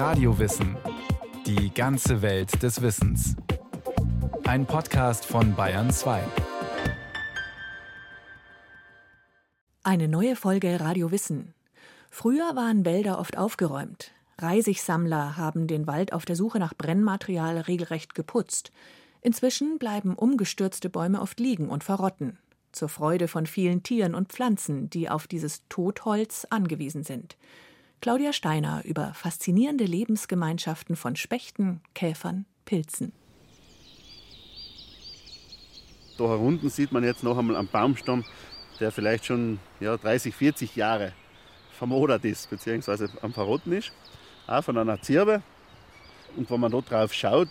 Radiowissen. Die ganze Welt des Wissens. Ein Podcast von Bayern 2. Eine neue Folge Radio Wissen. Früher waren Wälder oft aufgeräumt. Reisigsammler haben den Wald auf der Suche nach Brennmaterial regelrecht geputzt. Inzwischen bleiben umgestürzte Bäume oft liegen und verrotten zur Freude von vielen Tieren und Pflanzen, die auf dieses Totholz angewiesen sind. Claudia Steiner über faszinierende Lebensgemeinschaften von Spechten, Käfern, Pilzen. Da herunten sieht man jetzt noch einmal einen Baumstamm, der vielleicht schon ja, 30, 40 Jahre vermodert ist, beziehungsweise am Verrotten ist, auch von einer Zirbe. Und wenn man da drauf schaut,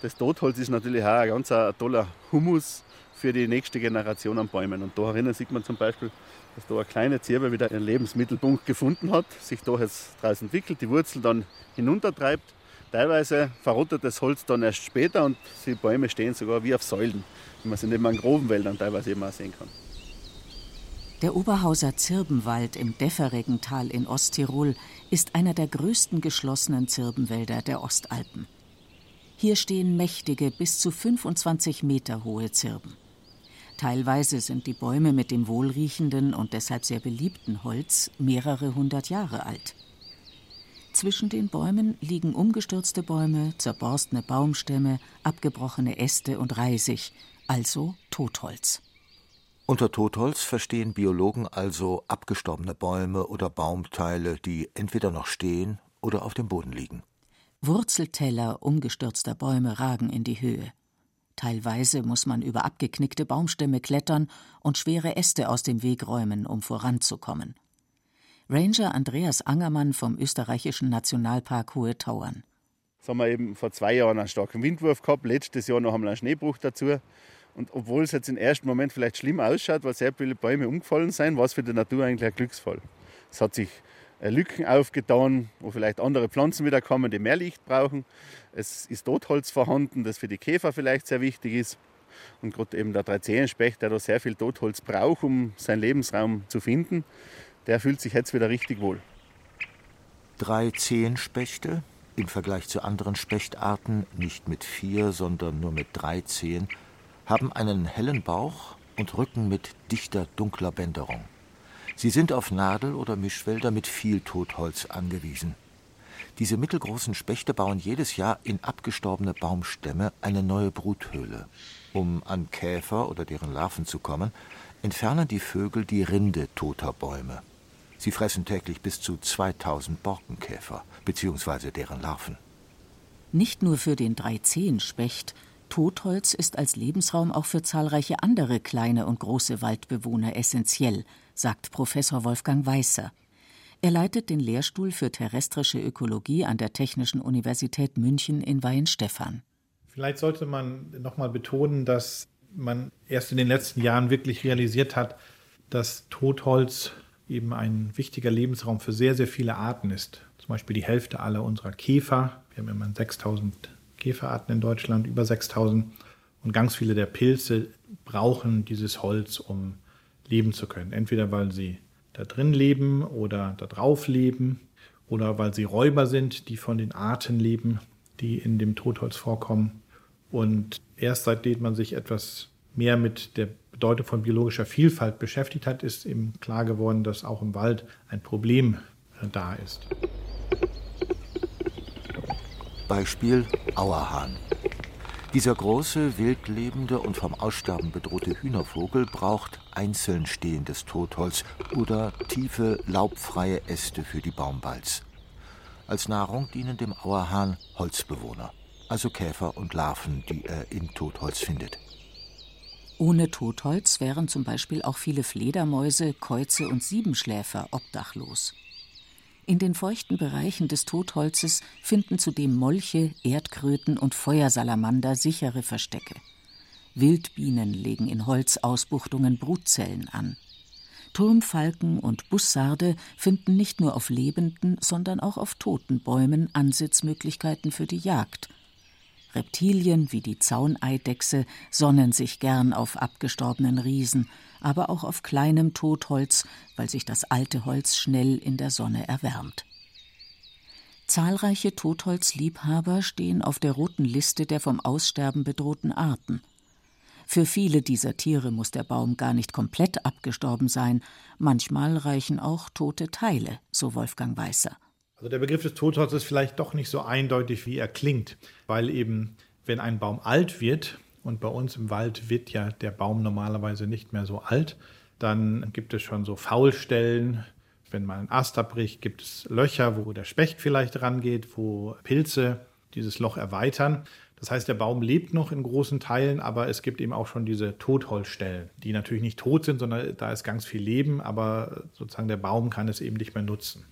das Totholz ist natürlich auch ein ganz toller Humus, für die nächste Generation an Bäumen. Und da sieht man zum Beispiel, dass da eine kleine Zirbe wieder ihren Lebensmittelpunkt gefunden hat, sich da jetzt draus entwickelt, die Wurzel dann hinuntertreibt. Teilweise verrottet das Holz dann erst später und die Bäume stehen sogar wie auf Säulen, wie man sie in den Mangrovenwäldern teilweise eben auch sehen kann. Der Oberhauser Zirbenwald im Defferigen Tal in Osttirol ist einer der größten geschlossenen Zirbenwälder der Ostalpen. Hier stehen mächtige, bis zu 25 Meter hohe Zirben. Teilweise sind die Bäume mit dem wohlriechenden und deshalb sehr beliebten Holz mehrere hundert Jahre alt. Zwischen den Bäumen liegen umgestürzte Bäume, zerborstene Baumstämme, abgebrochene Äste und Reisig, also Totholz. Unter Totholz verstehen Biologen also abgestorbene Bäume oder Baumteile, die entweder noch stehen oder auf dem Boden liegen. Wurzelteller umgestürzter Bäume ragen in die Höhe. Teilweise muss man über abgeknickte Baumstämme klettern und schwere Äste aus dem Weg räumen, um voranzukommen. Ranger Andreas Angermann vom österreichischen Nationalpark Hohe Tauern. Jetzt haben wir eben vor zwei Jahren einen starken Windwurf gehabt, letztes Jahr noch einmal einen Schneebruch dazu. Und obwohl es jetzt im ersten Moment vielleicht schlimm ausschaut, weil sehr viele Bäume umgefallen sind, war es für die Natur eigentlich ein Glücksfall. Es hat sich Lücken aufgetan, wo vielleicht andere Pflanzen wieder kommen, die mehr Licht brauchen. Es ist Totholz vorhanden, das für die Käfer vielleicht sehr wichtig ist. Und gerade eben der Dreizehenspecht, der da sehr viel Totholz braucht, um seinen Lebensraum zu finden, der fühlt sich jetzt wieder richtig wohl. Dreizehenspechte, im Vergleich zu anderen Spechtarten nicht mit vier, sondern nur mit drei Zehen, haben einen hellen Bauch und Rücken mit dichter, dunkler Bänderung. Sie sind auf Nadel- oder Mischwälder mit viel Totholz angewiesen. Diese mittelgroßen Spechte bauen jedes Jahr in abgestorbene Baumstämme eine neue Bruthöhle. Um an Käfer oder deren Larven zu kommen, entfernen die Vögel die Rinde toter Bäume. Sie fressen täglich bis zu 2000 Borkenkäfer bzw. deren Larven. Nicht nur für den Dreizehenspecht, Totholz ist als Lebensraum auch für zahlreiche andere kleine und große Waldbewohner essentiell, sagt Professor Wolfgang Weißer. Er leitet den Lehrstuhl für terrestrische Ökologie an der Technischen Universität München in Weihenstephan. Vielleicht sollte man noch mal betonen, dass man erst in den letzten Jahren wirklich realisiert hat, dass Totholz eben ein wichtiger Lebensraum für sehr, sehr viele Arten ist. Zum Beispiel die Hälfte aller unserer Käfer. Wir haben immer 6000 Käferarten in Deutschland, über 6000. Und ganz viele der Pilze brauchen dieses Holz, um leben zu können. Entweder weil sie da drin leben oder da drauf leben oder weil sie Räuber sind, die von den Arten leben, die in dem Totholz vorkommen. Und erst seitdem man sich etwas mehr mit der Bedeutung von biologischer Vielfalt beschäftigt hat, ist eben klar geworden, dass auch im Wald ein Problem äh, da ist. Beispiel Auerhahn. Dieser große, wildlebende und vom Aussterben bedrohte Hühnervogel braucht einzeln stehendes Totholz oder tiefe, laubfreie Äste für die Baumbalz. Als Nahrung dienen dem Auerhahn Holzbewohner, also Käfer und Larven, die er in Totholz findet. Ohne Totholz wären zum Beispiel auch viele Fledermäuse, Käuze und Siebenschläfer obdachlos. In den feuchten Bereichen des Totholzes finden zudem Molche, Erdkröten und Feuersalamander sichere Verstecke. Wildbienen legen in Holzausbuchtungen Brutzellen an. Turmfalken und Bussarde finden nicht nur auf lebenden, sondern auch auf toten Bäumen Ansitzmöglichkeiten für die Jagd – Reptilien wie die Zauneidechse sonnen sich gern auf abgestorbenen Riesen, aber auch auf kleinem Totholz, weil sich das alte Holz schnell in der Sonne erwärmt. Zahlreiche Totholzliebhaber stehen auf der roten Liste der vom Aussterben bedrohten Arten. Für viele dieser Tiere muss der Baum gar nicht komplett abgestorben sein, manchmal reichen auch tote Teile, so Wolfgang Weißer. Also der Begriff des Totholzes ist vielleicht doch nicht so eindeutig, wie er klingt, weil eben, wenn ein Baum alt wird, und bei uns im Wald wird ja der Baum normalerweise nicht mehr so alt, dann gibt es schon so Faulstellen, wenn mal ein Ast abbricht, gibt es Löcher, wo der Specht vielleicht rangeht, wo Pilze dieses Loch erweitern. Das heißt, der Baum lebt noch in großen Teilen, aber es gibt eben auch schon diese Totholzstellen, die natürlich nicht tot sind, sondern da ist ganz viel Leben, aber sozusagen der Baum kann es eben nicht mehr nutzen.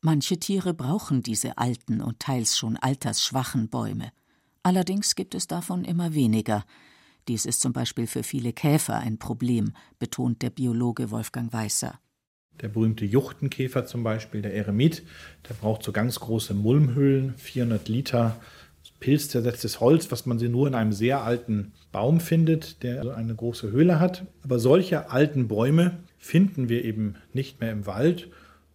Manche Tiere brauchen diese alten und teils schon altersschwachen Bäume. Allerdings gibt es davon immer weniger. Dies ist zum Beispiel für viele Käfer ein Problem, betont der Biologe Wolfgang Weißer. Der berühmte Juchtenkäfer zum Beispiel, der Eremit, der braucht so ganz große Mulmhüllen, 400 Liter pilzzersetztes Holz, was man sie nur in einem sehr alten Baum findet, der also eine große Höhle hat. Aber solche alten Bäume finden wir eben nicht mehr im Wald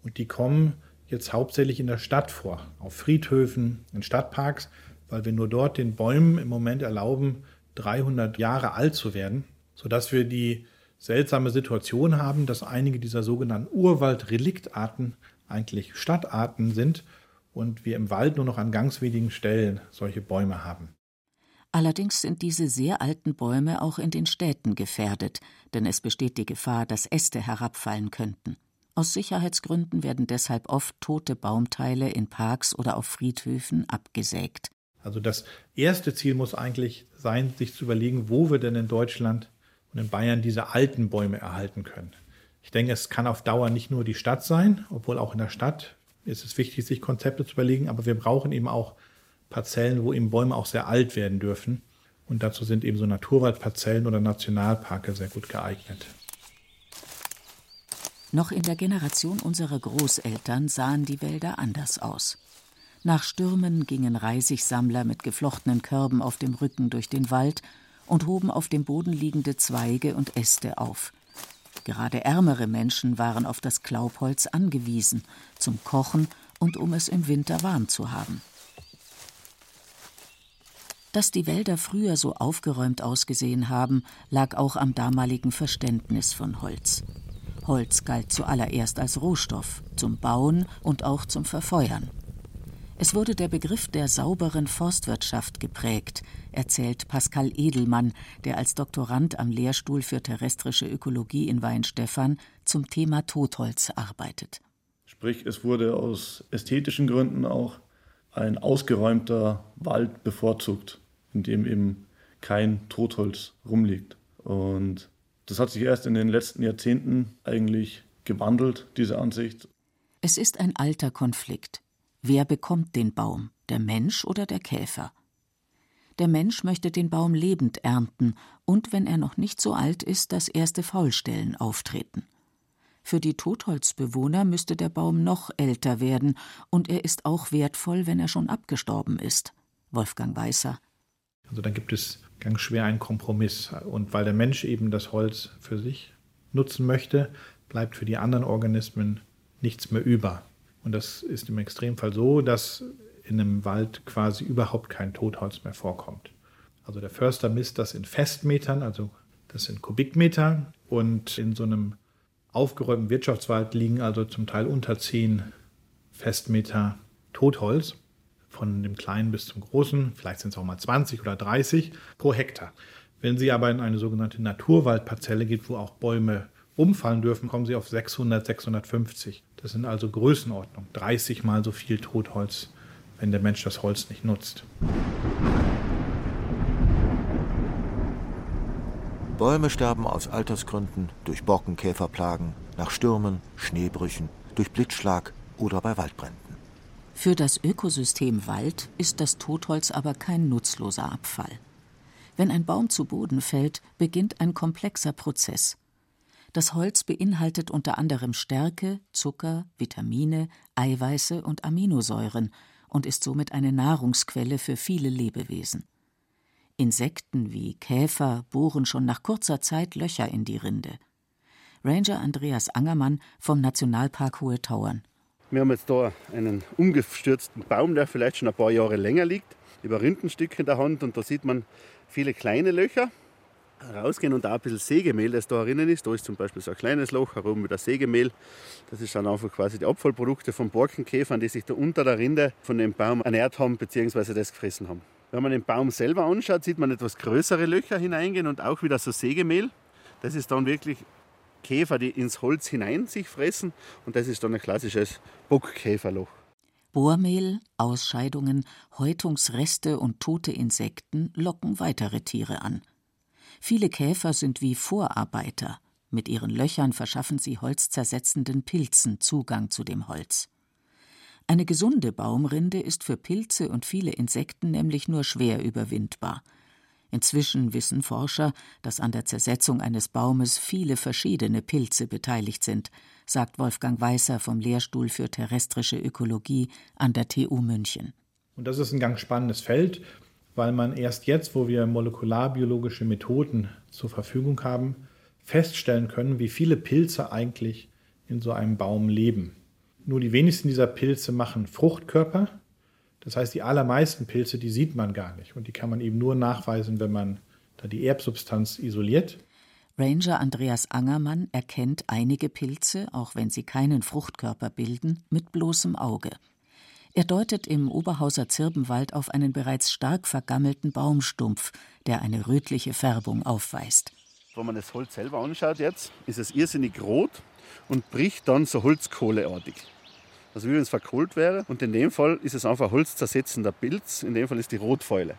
und die kommen jetzt hauptsächlich in der Stadt vor, auf Friedhöfen, in Stadtparks, weil wir nur dort den Bäumen im Moment erlauben, 300 Jahre alt zu werden, sodass wir die seltsame Situation haben, dass einige dieser sogenannten Urwaldreliktarten eigentlich Stadtarten sind und wir im Wald nur noch an ganz wenigen Stellen solche Bäume haben. Allerdings sind diese sehr alten Bäume auch in den Städten gefährdet, denn es besteht die Gefahr, dass Äste herabfallen könnten. Aus Sicherheitsgründen werden deshalb oft tote Baumteile in Parks oder auf Friedhöfen abgesägt. Also das erste Ziel muss eigentlich sein, sich zu überlegen, wo wir denn in Deutschland und in Bayern diese alten Bäume erhalten können. Ich denke, es kann auf Dauer nicht nur die Stadt sein, obwohl auch in der Stadt ist es wichtig, sich Konzepte zu überlegen, aber wir brauchen eben auch Parzellen, wo eben Bäume auch sehr alt werden dürfen. Und dazu sind eben so Naturwaldparzellen oder Nationalparke sehr gut geeignet. Noch in der Generation unserer Großeltern sahen die Wälder anders aus. Nach Stürmen gingen Reisigsammler mit geflochtenen Körben auf dem Rücken durch den Wald und hoben auf dem Boden liegende Zweige und Äste auf. Gerade ärmere Menschen waren auf das Klaubholz angewiesen, zum Kochen und um es im Winter warm zu haben. Dass die Wälder früher so aufgeräumt ausgesehen haben, lag auch am damaligen Verständnis von Holz. Holz galt zuallererst als Rohstoff, zum Bauen und auch zum Verfeuern. Es wurde der Begriff der sauberen Forstwirtschaft geprägt, erzählt Pascal Edelmann, der als Doktorand am Lehrstuhl für terrestrische Ökologie in Weinstefan zum Thema Totholz arbeitet. Sprich, es wurde aus ästhetischen Gründen auch ein ausgeräumter Wald bevorzugt, in dem eben kein Totholz rumliegt. Und das hat sich erst in den letzten Jahrzehnten eigentlich gewandelt, diese Ansicht. Es ist ein alter Konflikt. Wer bekommt den Baum, der Mensch oder der Käfer? Der Mensch möchte den Baum lebend ernten und, wenn er noch nicht so alt ist, dass erste Faulstellen auftreten. Für die Totholzbewohner müsste der Baum noch älter werden, und er ist auch wertvoll, wenn er schon abgestorben ist. Wolfgang Weißer. Also da gibt es ganz schwer einen Kompromiss. Und weil der Mensch eben das Holz für sich nutzen möchte, bleibt für die anderen Organismen nichts mehr über. Und das ist im Extremfall so, dass in einem Wald quasi überhaupt kein Totholz mehr vorkommt. Also der Förster misst das in Festmetern, also das sind Kubikmeter. Und in so einem aufgeräumten Wirtschaftswald liegen also zum Teil unter 10 Festmeter Totholz, von dem kleinen bis zum großen, vielleicht sind es auch mal 20 oder 30 pro Hektar. Wenn Sie aber in eine sogenannte Naturwaldparzelle geht, wo auch Bäume umfallen dürfen, kommen Sie auf 600, 650. Das sind also Größenordnung, 30 mal so viel Totholz, wenn der Mensch das Holz nicht nutzt. Bäume sterben aus Altersgründen, durch Borkenkäferplagen, nach Stürmen, Schneebrüchen, durch Blitzschlag oder bei Waldbränden. Für das Ökosystem Wald ist das Totholz aber kein nutzloser Abfall. Wenn ein Baum zu Boden fällt, beginnt ein komplexer Prozess. Das Holz beinhaltet unter anderem Stärke, Zucker, Vitamine, Eiweiße und Aminosäuren und ist somit eine Nahrungsquelle für viele Lebewesen. Insekten wie Käfer bohren schon nach kurzer Zeit Löcher in die Rinde. Ranger Andreas Angermann vom Nationalpark Hohe Tauern. Wir haben jetzt da einen umgestürzten Baum, der vielleicht schon ein paar Jahre länger liegt, über Rindenstück in der Hand und da sieht man viele kleine Löcher rausgehen und auch ein bisschen Sägemehl, das da drinnen ist. Da ist zum Beispiel so ein kleines Loch herum mit der Sägemehl. Das ist dann einfach quasi die Abfallprodukte von Borkenkäfern, die sich da unter der Rinde von dem Baum ernährt haben bzw. das gefressen haben. Wenn man den Baum selber anschaut, sieht man etwas größere Löcher hineingehen und auch wieder so Sägemehl. Das ist dann wirklich Käfer, die ins Holz hinein sich fressen und das ist dann ein klassisches Bockkäferloch. Bohrmehl, Ausscheidungen, Häutungsreste und tote Insekten locken weitere Tiere an. Viele Käfer sind wie Vorarbeiter. Mit ihren Löchern verschaffen sie holzzersetzenden Pilzen Zugang zu dem Holz. Eine gesunde Baumrinde ist für Pilze und viele Insekten nämlich nur schwer überwindbar. Inzwischen wissen Forscher, dass an der Zersetzung eines Baumes viele verschiedene Pilze beteiligt sind, sagt Wolfgang Weißer vom Lehrstuhl für terrestrische Ökologie an der TU München. Und das ist ein ganz spannendes Feld weil man erst jetzt, wo wir molekularbiologische Methoden zur Verfügung haben, feststellen können, wie viele Pilze eigentlich in so einem Baum leben. Nur die wenigsten dieser Pilze machen Fruchtkörper. Das heißt, die allermeisten Pilze, die sieht man gar nicht. Und die kann man eben nur nachweisen, wenn man da die Erbsubstanz isoliert. Ranger Andreas Angermann erkennt einige Pilze, auch wenn sie keinen Fruchtkörper bilden, mit bloßem Auge. Er deutet im Oberhauser Zirbenwald auf einen bereits stark vergammelten Baumstumpf, der eine rötliche Färbung aufweist. Wenn man das Holz selber anschaut jetzt, ist es irrsinnig rot und bricht dann so holzkohleartig. Also wie wenn es verkohlt wäre. Und in dem Fall ist es einfach holzzersetzender Pilz. In dem Fall ist die Rotfäule.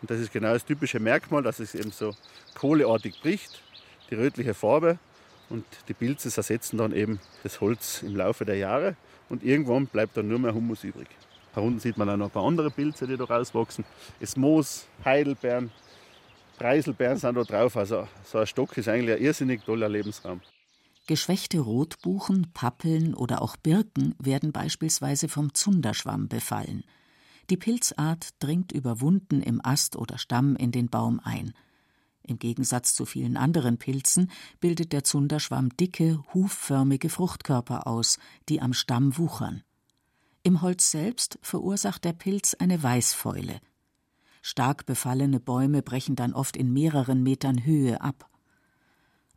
Und das ist genau das typische Merkmal, dass es eben so kohleartig bricht, die rötliche Farbe. Und die Pilze zersetzen dann eben das Holz im Laufe der Jahre und irgendwann bleibt dann nur mehr Humus übrig. Da unten sieht man auch noch ein paar andere Pilze, die da rauswachsen. Es Moos, Heidelbeeren, Preiselbeeren sind da drauf. Also so ein Stock ist eigentlich ein irrsinnig toller Lebensraum. Geschwächte Rotbuchen, Pappeln oder auch Birken werden beispielsweise vom Zunderschwamm befallen. Die Pilzart dringt über Wunden im Ast oder Stamm in den Baum ein. Im Gegensatz zu vielen anderen Pilzen bildet der Zunderschwamm dicke, hufförmige Fruchtkörper aus, die am Stamm wuchern. Im Holz selbst verursacht der Pilz eine Weißfäule. Stark befallene Bäume brechen dann oft in mehreren Metern Höhe ab.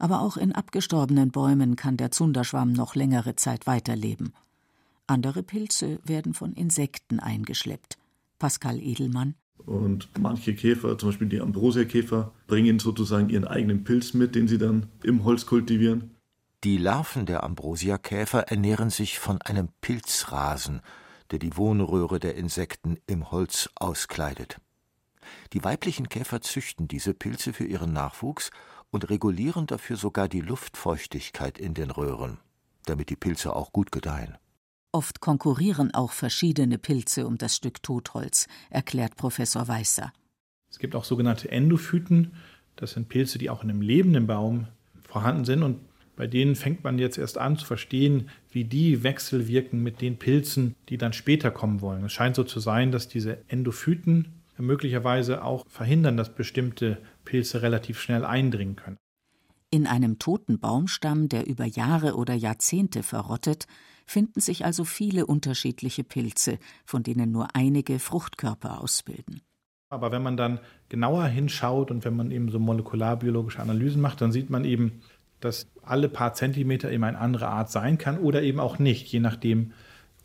Aber auch in abgestorbenen Bäumen kann der Zunderschwamm noch längere Zeit weiterleben. Andere Pilze werden von Insekten eingeschleppt. Pascal Edelmann und manche Käfer, zum Beispiel die Ambrosiakäfer, bringen sozusagen ihren eigenen Pilz mit, den sie dann im Holz kultivieren. Die Larven der Ambrosiakäfer ernähren sich von einem Pilzrasen, der die Wohnröhre der Insekten im Holz auskleidet. Die weiblichen Käfer züchten diese Pilze für ihren Nachwuchs und regulieren dafür sogar die Luftfeuchtigkeit in den Röhren, damit die Pilze auch gut gedeihen. Oft konkurrieren auch verschiedene Pilze um das Stück Totholz, erklärt Professor Weißer. Es gibt auch sogenannte Endophyten. Das sind Pilze, die auch in einem lebenden Baum vorhanden sind. Und bei denen fängt man jetzt erst an zu verstehen, wie die wechselwirken mit den Pilzen, die dann später kommen wollen. Es scheint so zu sein, dass diese Endophyten möglicherweise auch verhindern, dass bestimmte Pilze relativ schnell eindringen können. In einem toten Baumstamm, der über Jahre oder Jahrzehnte verrottet, finden sich also viele unterschiedliche Pilze, von denen nur einige Fruchtkörper ausbilden. Aber wenn man dann genauer hinschaut und wenn man eben so molekularbiologische Analysen macht, dann sieht man eben, dass alle paar Zentimeter eben eine andere Art sein kann oder eben auch nicht, je nachdem,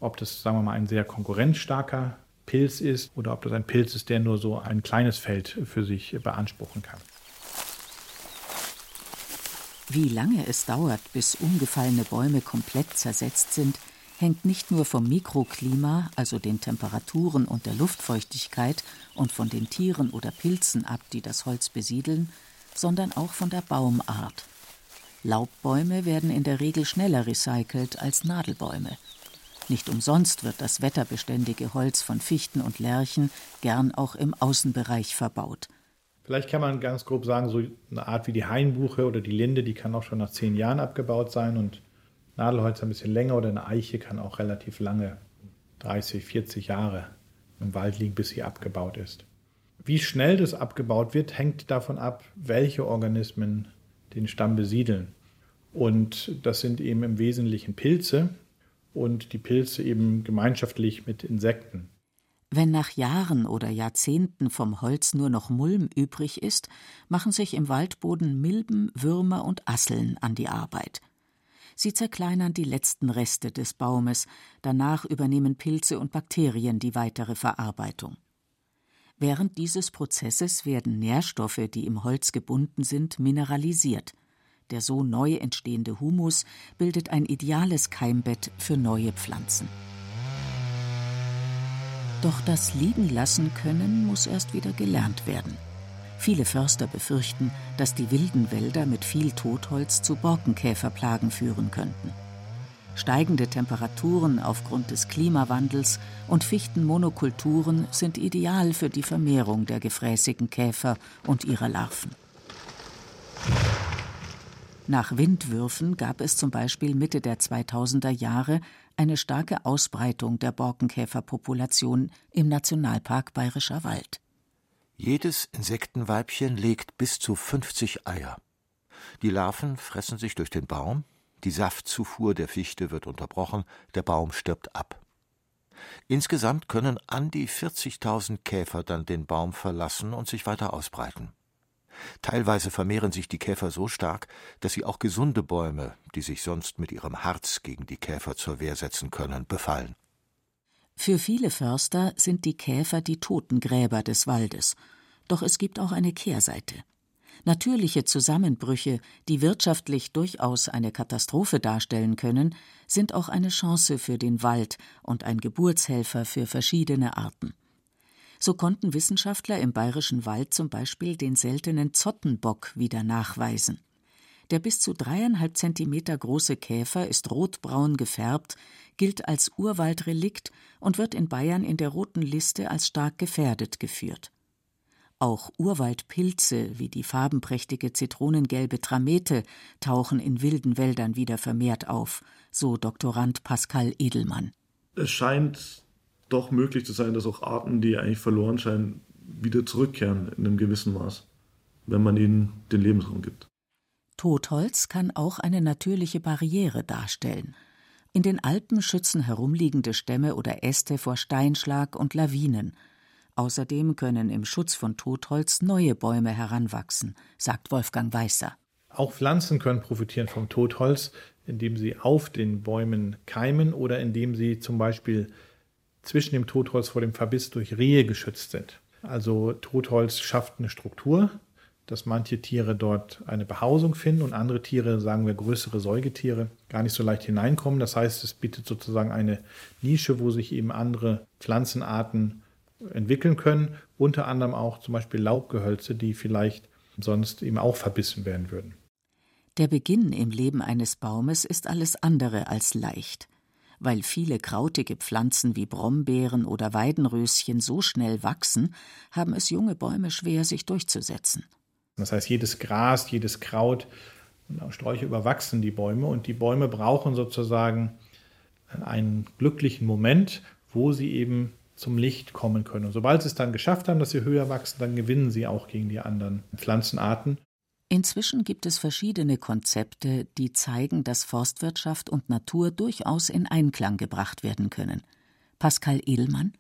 ob das, sagen wir mal, ein sehr konkurrenzstarker Pilz ist oder ob das ein Pilz ist, der nur so ein kleines Feld für sich beanspruchen kann. Wie lange es dauert, bis umgefallene Bäume komplett zersetzt sind, hängt nicht nur vom Mikroklima, also den Temperaturen und der Luftfeuchtigkeit und von den Tieren oder Pilzen ab, die das Holz besiedeln, sondern auch von der Baumart. Laubbäume werden in der Regel schneller recycelt als Nadelbäume. Nicht umsonst wird das wetterbeständige Holz von Fichten und Lärchen gern auch im Außenbereich verbaut. Vielleicht kann man ganz grob sagen, so eine Art wie die Hainbuche oder die Linde, die kann auch schon nach zehn Jahren abgebaut sein und Nadelholz ein bisschen länger oder eine Eiche kann auch relativ lange, 30, 40 Jahre im Wald liegen, bis sie abgebaut ist. Wie schnell das abgebaut wird, hängt davon ab, welche Organismen den Stamm besiedeln. Und das sind eben im Wesentlichen Pilze. Und die Pilze eben gemeinschaftlich mit Insekten. Wenn nach Jahren oder Jahrzehnten vom Holz nur noch Mulm übrig ist, machen sich im Waldboden Milben, Würmer und Asseln an die Arbeit. Sie zerkleinern die letzten Reste des Baumes, danach übernehmen Pilze und Bakterien die weitere Verarbeitung. Während dieses Prozesses werden Nährstoffe, die im Holz gebunden sind, mineralisiert. Der so neu entstehende Humus bildet ein ideales Keimbett für neue Pflanzen. Doch das Liegenlassen können muss erst wieder gelernt werden. Viele Förster befürchten, dass die wilden Wälder mit viel Totholz zu Borkenkäferplagen führen könnten. Steigende Temperaturen aufgrund des Klimawandels und Fichtenmonokulturen sind ideal für die Vermehrung der gefräßigen Käfer und ihrer Larven. Nach Windwürfen gab es zum Beispiel Mitte der 2000er Jahre eine starke Ausbreitung der Borkenkäferpopulation im Nationalpark Bayerischer Wald. Jedes Insektenweibchen legt bis zu 50 Eier. Die Larven fressen sich durch den Baum, die Saftzufuhr der Fichte wird unterbrochen, der Baum stirbt ab. Insgesamt können an die 40.000 Käfer dann den Baum verlassen und sich weiter ausbreiten. Teilweise vermehren sich die Käfer so stark, dass sie auch gesunde Bäume, die sich sonst mit ihrem Harz gegen die Käfer zur Wehr setzen können, befallen. Für viele Förster sind die Käfer die Totengräber des Waldes. Doch es gibt auch eine Kehrseite. Natürliche Zusammenbrüche, die wirtschaftlich durchaus eine Katastrophe darstellen können, sind auch eine Chance für den Wald und ein Geburtshelfer für verschiedene Arten. So konnten Wissenschaftler im Bayerischen Wald zum Beispiel den seltenen Zottenbock wieder nachweisen. Der bis zu dreieinhalb Zentimeter große Käfer ist rotbraun gefärbt, gilt als Urwaldrelikt und wird in Bayern in der Roten Liste als stark gefährdet geführt. Auch Urwaldpilze wie die farbenprächtige zitronengelbe Tramete tauchen in wilden Wäldern wieder vermehrt auf, so Doktorand Pascal Edelmann. Es scheint doch möglich zu sein, dass auch Arten, die eigentlich verloren scheinen, wieder zurückkehren in einem gewissen Maß, wenn man ihnen den Lebensraum gibt. Totholz kann auch eine natürliche Barriere darstellen. In den Alpen schützen herumliegende Stämme oder Äste vor Steinschlag und Lawinen. Außerdem können im Schutz von Totholz neue Bäume heranwachsen, sagt Wolfgang Weißer. Auch Pflanzen können profitieren vom Totholz, indem sie auf den Bäumen keimen oder indem sie zum Beispiel zwischen dem Totholz vor dem Verbiss durch Rehe geschützt sind. Also Totholz schafft eine Struktur, dass manche Tiere dort eine Behausung finden und andere Tiere, sagen wir größere Säugetiere, gar nicht so leicht hineinkommen. Das heißt, es bietet sozusagen eine Nische, wo sich eben andere Pflanzenarten entwickeln können, unter anderem auch zum Beispiel Laubgehölze, die vielleicht sonst eben auch verbissen werden würden. Der Beginn im Leben eines Baumes ist alles andere als leicht. Weil viele krautige Pflanzen wie Brombeeren oder Weidenröschen so schnell wachsen, haben es junge Bäume schwer, sich durchzusetzen. Das heißt, jedes Gras, jedes Kraut und auch Sträucher überwachsen die Bäume und die Bäume brauchen sozusagen einen glücklichen Moment, wo sie eben zum Licht kommen können. Und sobald sie es dann geschafft haben, dass sie höher wachsen, dann gewinnen sie auch gegen die anderen Pflanzenarten. Inzwischen gibt es verschiedene Konzepte, die zeigen, dass Forstwirtschaft und Natur durchaus in Einklang gebracht werden können. Pascal Edelmann.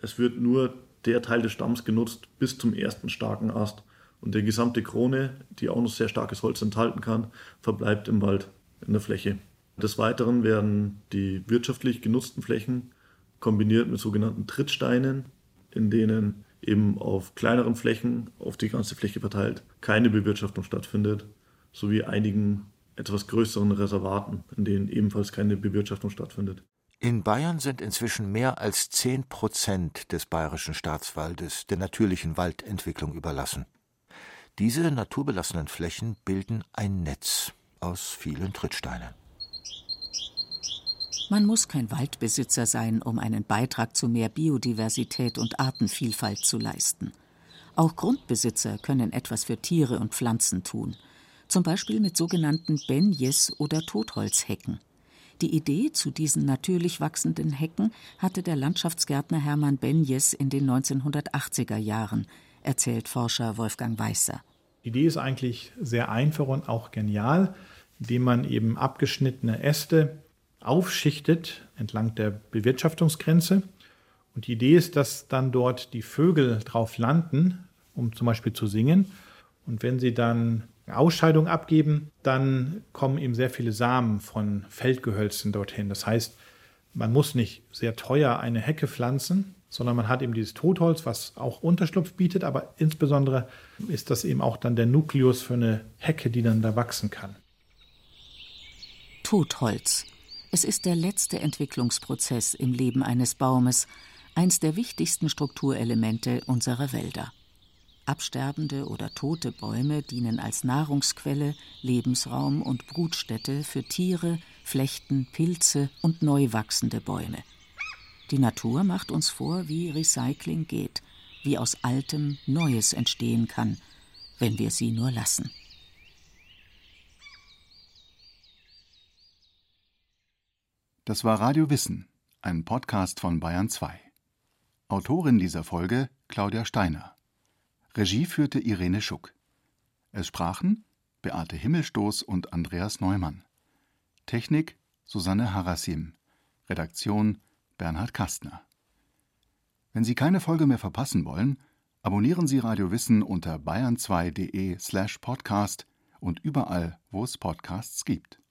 Es wird nur der Teil des Stamms genutzt bis zum ersten starken Ast. Und die gesamte Krone, die auch noch sehr starkes Holz enthalten kann, verbleibt im Wald, in der Fläche. Des Weiteren werden die wirtschaftlich genutzten Flächen kombiniert mit sogenannten Trittsteinen, in denen eben auf kleineren Flächen, auf die ganze Fläche verteilt, keine Bewirtschaftung stattfindet, sowie einigen etwas größeren Reservaten, in denen ebenfalls keine Bewirtschaftung stattfindet. In Bayern sind inzwischen mehr als 10 Prozent des bayerischen Staatswaldes der natürlichen Waldentwicklung überlassen. Diese naturbelassenen Flächen bilden ein Netz aus vielen Trittsteinen. Man muss kein Waldbesitzer sein, um einen Beitrag zu mehr Biodiversität und Artenvielfalt zu leisten. Auch Grundbesitzer können etwas für Tiere und Pflanzen tun, zum Beispiel mit sogenannten Benjes oder Totholzhecken. Die Idee zu diesen natürlich wachsenden Hecken hatte der Landschaftsgärtner Hermann Benjes in den 1980er Jahren, erzählt Forscher Wolfgang Weißer. Die Idee ist eigentlich sehr einfach und auch genial, indem man eben abgeschnittene Äste aufschichtet entlang der Bewirtschaftungsgrenze. Und die Idee ist, dass dann dort die Vögel drauf landen, um zum Beispiel zu singen. Und wenn sie dann Ausscheidung abgeben, dann kommen eben sehr viele Samen von Feldgehölzen dorthin. Das heißt, man muss nicht sehr teuer eine Hecke pflanzen, sondern man hat eben dieses Totholz, was auch Unterschlupf bietet, aber insbesondere ist das eben auch dann der Nukleus für eine Hecke, die dann da wachsen kann. Totholz. Es ist der letzte Entwicklungsprozess im Leben eines Baumes, eins der wichtigsten Strukturelemente unserer Wälder. Absterbende oder tote Bäume dienen als Nahrungsquelle, Lebensraum und Brutstätte für Tiere, Flechten, Pilze und neu wachsende Bäume. Die Natur macht uns vor, wie Recycling geht, wie aus Altem Neues entstehen kann, wenn wir sie nur lassen. Das war Radio Wissen, ein Podcast von Bayern 2. Autorin dieser Folge Claudia Steiner. Regie führte Irene Schuck. Es sprachen Beate Himmelstoß und Andreas Neumann. Technik Susanne Harasim. Redaktion Bernhard Kastner. Wenn Sie keine Folge mehr verpassen wollen, abonnieren Sie Radio Wissen unter bayern2.de slash podcast und überall, wo es Podcasts gibt.